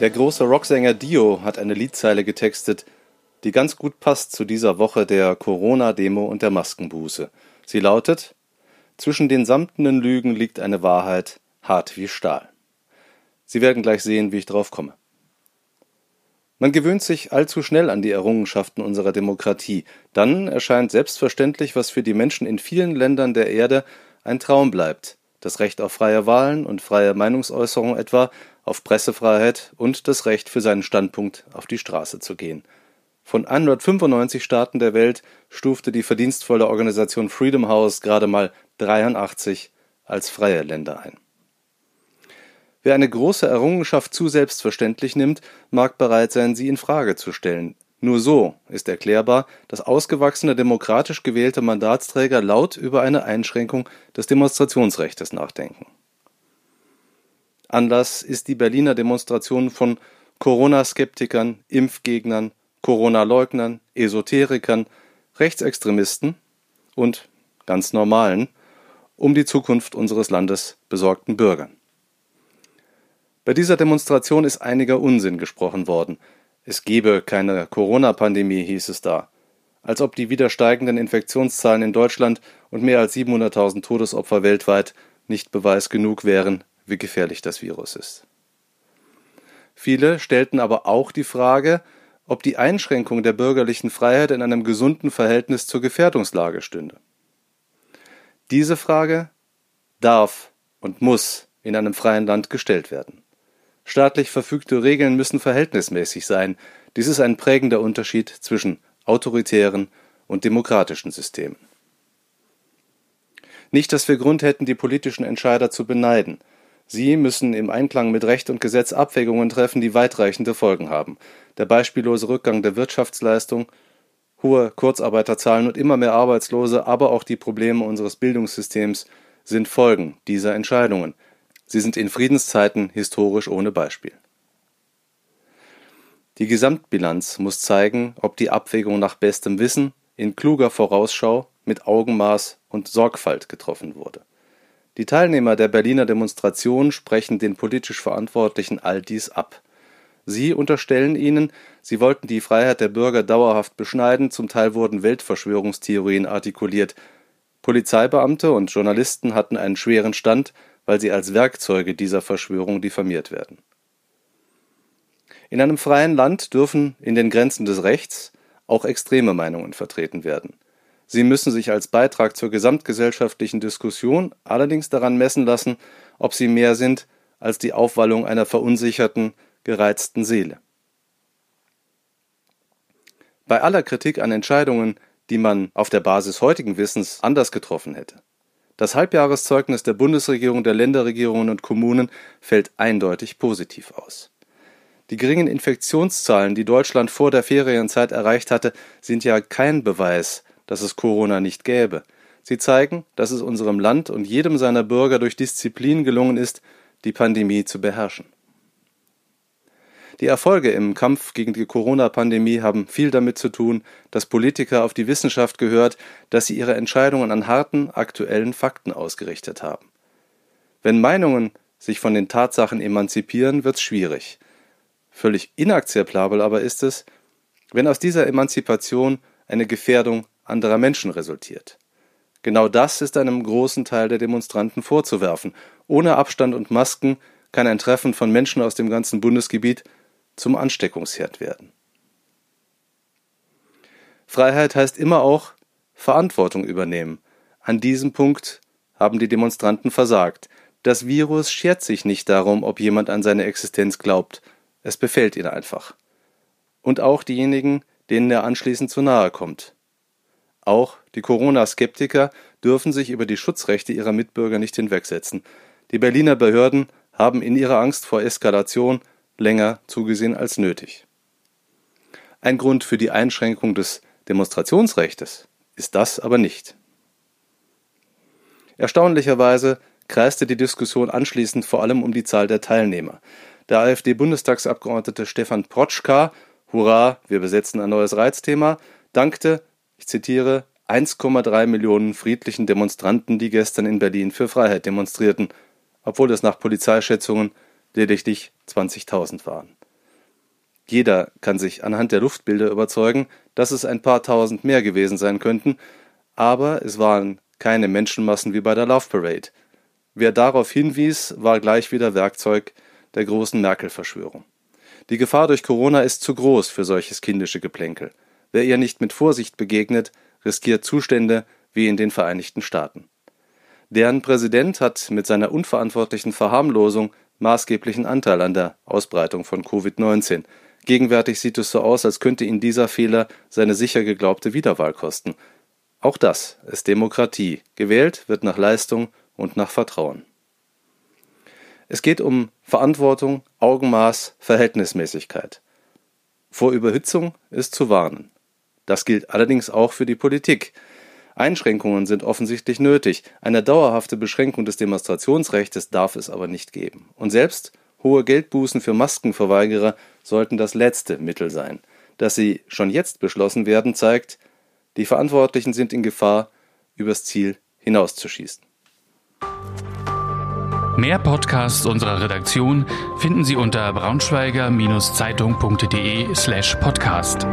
Der große Rocksänger Dio hat eine Liedzeile getextet, die ganz gut passt zu dieser Woche der Corona-Demo und der Maskenbuße. Sie lautet: Zwischen den samtenen Lügen liegt eine Wahrheit, hart wie Stahl. Sie werden gleich sehen, wie ich drauf komme. Man gewöhnt sich allzu schnell an die Errungenschaften unserer Demokratie. Dann erscheint selbstverständlich, was für die Menschen in vielen Ländern der Erde ein Traum bleibt. Das Recht auf freie Wahlen und freie Meinungsäußerung etwa, auf Pressefreiheit und das Recht für seinen Standpunkt auf die Straße zu gehen. Von 195 Staaten der Welt stufte die verdienstvolle Organisation Freedom House gerade mal 83 als freie Länder ein. Wer eine große Errungenschaft zu selbstverständlich nimmt, mag bereit sein, sie in Frage zu stellen. Nur so ist erklärbar, dass ausgewachsene demokratisch gewählte Mandatsträger laut über eine Einschränkung des Demonstrationsrechts nachdenken. Anlass ist die Berliner Demonstration von Corona-Skeptikern, Impfgegnern, Corona-Leugnern, Esoterikern, Rechtsextremisten und ganz normalen, um die Zukunft unseres Landes besorgten Bürgern. Bei dieser Demonstration ist einiger Unsinn gesprochen worden. Es gebe keine Corona-Pandemie, hieß es da. Als ob die wieder steigenden Infektionszahlen in Deutschland und mehr als 700.000 Todesopfer weltweit nicht Beweis genug wären, wie gefährlich das Virus ist. Viele stellten aber auch die Frage, ob die Einschränkung der bürgerlichen Freiheit in einem gesunden Verhältnis zur Gefährdungslage stünde. Diese Frage darf und muss in einem freien Land gestellt werden. Staatlich verfügte Regeln müssen verhältnismäßig sein. Dies ist ein prägender Unterschied zwischen autoritären und demokratischen Systemen. Nicht, dass wir Grund hätten, die politischen Entscheider zu beneiden. Sie müssen im Einklang mit Recht und Gesetz Abwägungen treffen, die weitreichende Folgen haben. Der beispiellose Rückgang der Wirtschaftsleistung, hohe Kurzarbeiterzahlen und immer mehr Arbeitslose, aber auch die Probleme unseres Bildungssystems sind Folgen dieser Entscheidungen. Sie sind in Friedenszeiten historisch ohne Beispiel. Die Gesamtbilanz muss zeigen, ob die Abwägung nach bestem Wissen, in kluger Vorausschau, mit Augenmaß und Sorgfalt getroffen wurde. Die Teilnehmer der Berliner Demonstration sprechen den politisch Verantwortlichen all dies ab. Sie unterstellen ihnen, sie wollten die Freiheit der Bürger dauerhaft beschneiden, zum Teil wurden Weltverschwörungstheorien artikuliert. Polizeibeamte und Journalisten hatten einen schweren Stand, weil sie als Werkzeuge dieser Verschwörung diffamiert werden. In einem freien Land dürfen in den Grenzen des Rechts auch extreme Meinungen vertreten werden. Sie müssen sich als Beitrag zur gesamtgesellschaftlichen Diskussion allerdings daran messen lassen, ob sie mehr sind als die Aufwallung einer verunsicherten, gereizten Seele. Bei aller Kritik an Entscheidungen, die man auf der Basis heutigen Wissens anders getroffen hätte. Das Halbjahreszeugnis der Bundesregierung, der Länderregierungen und Kommunen fällt eindeutig positiv aus. Die geringen Infektionszahlen, die Deutschland vor der Ferienzeit erreicht hatte, sind ja kein Beweis dass es Corona nicht gäbe. Sie zeigen, dass es unserem Land und jedem seiner Bürger durch Disziplin gelungen ist, die Pandemie zu beherrschen. Die Erfolge im Kampf gegen die Corona-Pandemie haben viel damit zu tun, dass Politiker auf die Wissenschaft gehört, dass sie ihre Entscheidungen an harten, aktuellen Fakten ausgerichtet haben. Wenn Meinungen sich von den Tatsachen emanzipieren, wird's schwierig. Völlig inakzeptabel aber ist es, wenn aus dieser Emanzipation eine Gefährdung anderer Menschen resultiert. Genau das ist einem großen Teil der Demonstranten vorzuwerfen. Ohne Abstand und Masken kann ein Treffen von Menschen aus dem ganzen Bundesgebiet zum Ansteckungsherd werden. Freiheit heißt immer auch Verantwortung übernehmen. An diesem Punkt haben die Demonstranten versagt. Das Virus schert sich nicht darum, ob jemand an seine Existenz glaubt. Es befällt ihn einfach. Und auch diejenigen, denen er anschließend zu nahe kommt. Auch die Corona-Skeptiker dürfen sich über die Schutzrechte ihrer Mitbürger nicht hinwegsetzen. Die Berliner Behörden haben in ihrer Angst vor Eskalation länger zugesehen als nötig. Ein Grund für die Einschränkung des Demonstrationsrechtes ist das aber nicht. Erstaunlicherweise kreiste die Diskussion anschließend vor allem um die Zahl der Teilnehmer. Der AfD-Bundestagsabgeordnete Stefan Protschka, hurra, wir besetzen ein neues Reizthema, dankte ich zitiere, 1,3 Millionen friedlichen Demonstranten, die gestern in Berlin für Freiheit demonstrierten, obwohl es nach Polizeischätzungen lediglich 20.000 waren. Jeder kann sich anhand der Luftbilder überzeugen, dass es ein paar tausend mehr gewesen sein könnten, aber es waren keine Menschenmassen wie bei der Love Parade. Wer darauf hinwies, war gleich wieder Werkzeug der großen Merkel-Verschwörung. Die Gefahr durch Corona ist zu groß für solches kindische Geplänkel. Wer ihr nicht mit Vorsicht begegnet, riskiert Zustände wie in den Vereinigten Staaten. Deren Präsident hat mit seiner unverantwortlichen Verharmlosung maßgeblichen Anteil an der Ausbreitung von Covid-19. Gegenwärtig sieht es so aus, als könnte ihn dieser Fehler seine sicher geglaubte Wiederwahl kosten. Auch das ist Demokratie. Gewählt wird nach Leistung und nach Vertrauen. Es geht um Verantwortung, Augenmaß, Verhältnismäßigkeit. Vor Überhitzung ist zu warnen. Das gilt allerdings auch für die Politik. Einschränkungen sind offensichtlich nötig. Eine dauerhafte Beschränkung des Demonstrationsrechts darf es aber nicht geben. Und selbst hohe Geldbußen für Maskenverweigerer sollten das letzte Mittel sein. Dass sie schon jetzt beschlossen werden, zeigt, die Verantwortlichen sind in Gefahr, übers Ziel hinauszuschießen. Mehr Podcasts unserer Redaktion finden Sie unter braunschweiger-zeitung.de slash podcast.